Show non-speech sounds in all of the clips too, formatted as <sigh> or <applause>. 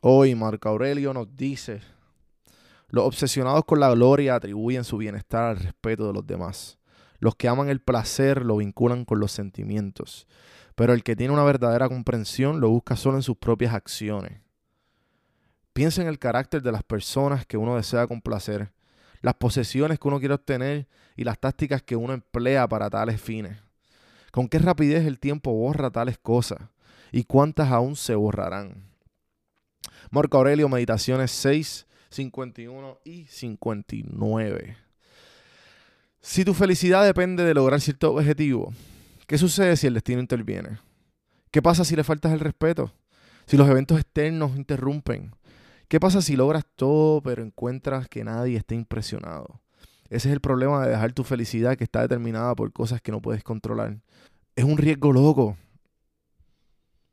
Hoy Marco Aurelio nos dice, los obsesionados con la gloria atribuyen su bienestar al respeto de los demás. Los que aman el placer lo vinculan con los sentimientos, pero el que tiene una verdadera comprensión lo busca solo en sus propias acciones. Piensa en el carácter de las personas que uno desea complacer, las posesiones que uno quiere obtener y las tácticas que uno emplea para tales fines. Con qué rapidez el tiempo borra tales cosas y cuántas aún se borrarán. Marco Aurelio, Meditaciones 6, 51 y 59. Si tu felicidad depende de lograr cierto objetivo, ¿qué sucede si el destino interviene? ¿Qué pasa si le faltas el respeto? Si los eventos externos interrumpen. ¿Qué pasa si logras todo pero encuentras que nadie está impresionado? Ese es el problema de dejar tu felicidad que está determinada por cosas que no puedes controlar. Es un riesgo loco.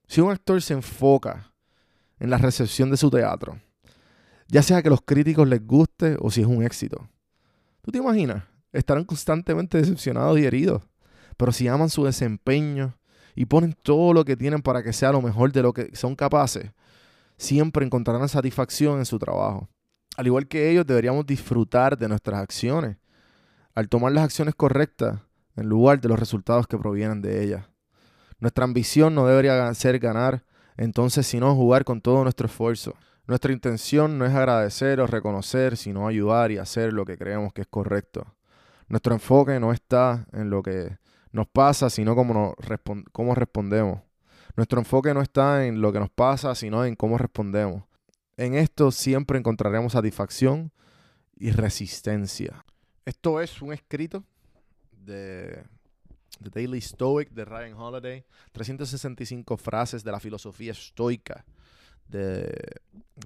Si un actor se enfoca en la recepción de su teatro, ya sea que los críticos les guste o si es un éxito, ¿tú te imaginas? Estarán constantemente decepcionados y heridos. Pero si aman su desempeño y ponen todo lo que tienen para que sea lo mejor de lo que son capaces, siempre encontrarán satisfacción en su trabajo. Al igual que ellos, deberíamos disfrutar de nuestras acciones, al tomar las acciones correctas en lugar de los resultados que provienen de ellas. Nuestra ambición no debería ser ganar, entonces, sino jugar con todo nuestro esfuerzo. Nuestra intención no es agradecer o reconocer, sino ayudar y hacer lo que creemos que es correcto. Nuestro enfoque no está en lo que nos pasa, sino cómo, nos cómo respondemos. Nuestro enfoque no está en lo que nos pasa, sino en cómo respondemos. En esto siempre encontraremos satisfacción y resistencia. Esto es un escrito de The Daily Stoic de Ryan Holiday. 365 frases de la filosofía estoica. De,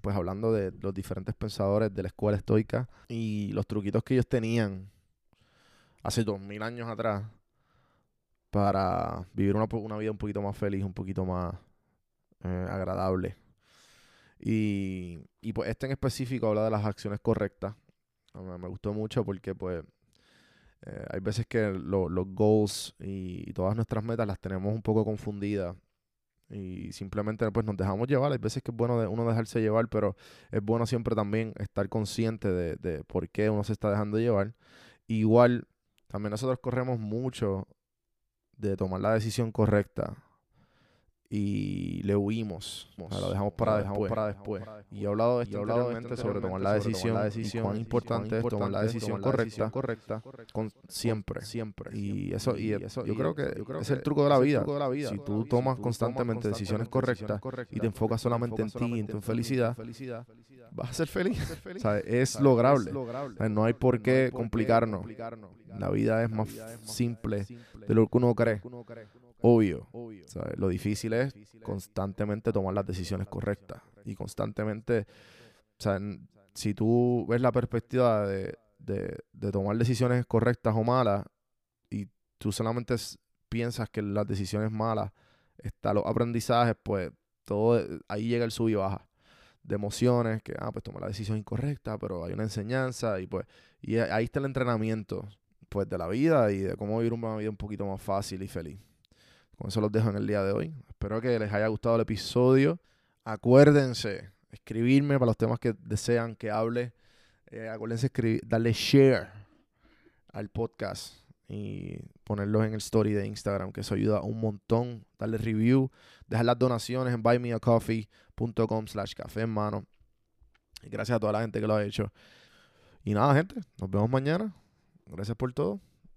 pues hablando de los diferentes pensadores de la escuela estoica y los truquitos que ellos tenían hace dos mil años atrás para vivir una, una vida un poquito más feliz, un poquito más eh, agradable. Y, y pues este en específico habla de las acciones correctas. Mí Me gustó mucho porque pues eh, hay veces que lo- los goals y, y todas nuestras metas las tenemos un poco confundidas y simplemente pues nos dejamos llevar. Hay veces que es bueno de uno dejarse llevar, pero es bueno siempre también estar consciente de, de por qué uno se está dejando llevar. Igual, también nosotros corremos mucho de tomar la decisión correcta y le huimos. O sea, lo dejamos para, después, para después. Y he hablado de esto, anteriormente sobre tomar la decisión, y cuán importante es tomar la decisión correcta, correcta con, siempre, siempre. Y eso, y eso yo creo que es el truco de la vida. Si tú tomas constantemente decisiones correctas y te enfocas solamente en ti y en tu felicidad, vas a ser feliz. O sea, <laughs> es lograble. O sea, no hay por qué complicarnos. La vida es más simple de lo que uno cree. Obvio. ¿sabes? Lo difícil es constantemente tomar las decisiones correctas. Y constantemente, o sea, n- si tú ves la perspectiva de, de- de tomar decisiones correctas o malas, y tú solamente piensas que las decisiones malas están los aprendizajes, pues todo eh, ahí llega el sub y baja de emociones, que ah, pues tomé la decisión incorrecta, pero hay una enseñanza, y pues, y ahí está el entrenamiento pues de la vida y de cómo vivir una vida un poquito más fácil y feliz. Con eso los dejo en el día de hoy. Espero que les haya gustado el episodio. Acuérdense, escribirme para los temas que desean que hable. Eh, acuérdense escribir, darle share al podcast y ponerlos en el story de Instagram, que eso ayuda un montón. Darle review, dejar las donaciones en buymeacoffee.com slash café en mano. Gracias a toda la gente que lo ha hecho. Y nada, gente, nos vemos mañana. Gracias por todo.